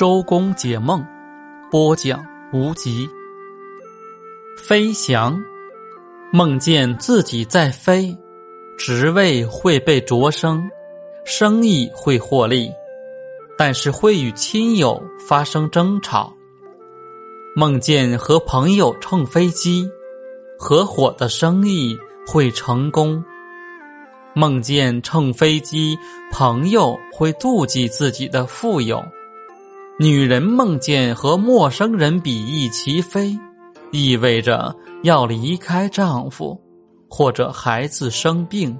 周公解梦，播讲无极。飞翔，梦见自己在飞，职位会被擢升，生意会获利，但是会与亲友发生争吵。梦见和朋友乘飞机，合伙的生意会成功。梦见乘飞机，朋友会妒忌自己的富有；女人梦见和陌生人比翼齐飞，意味着要离开丈夫，或者孩子生病。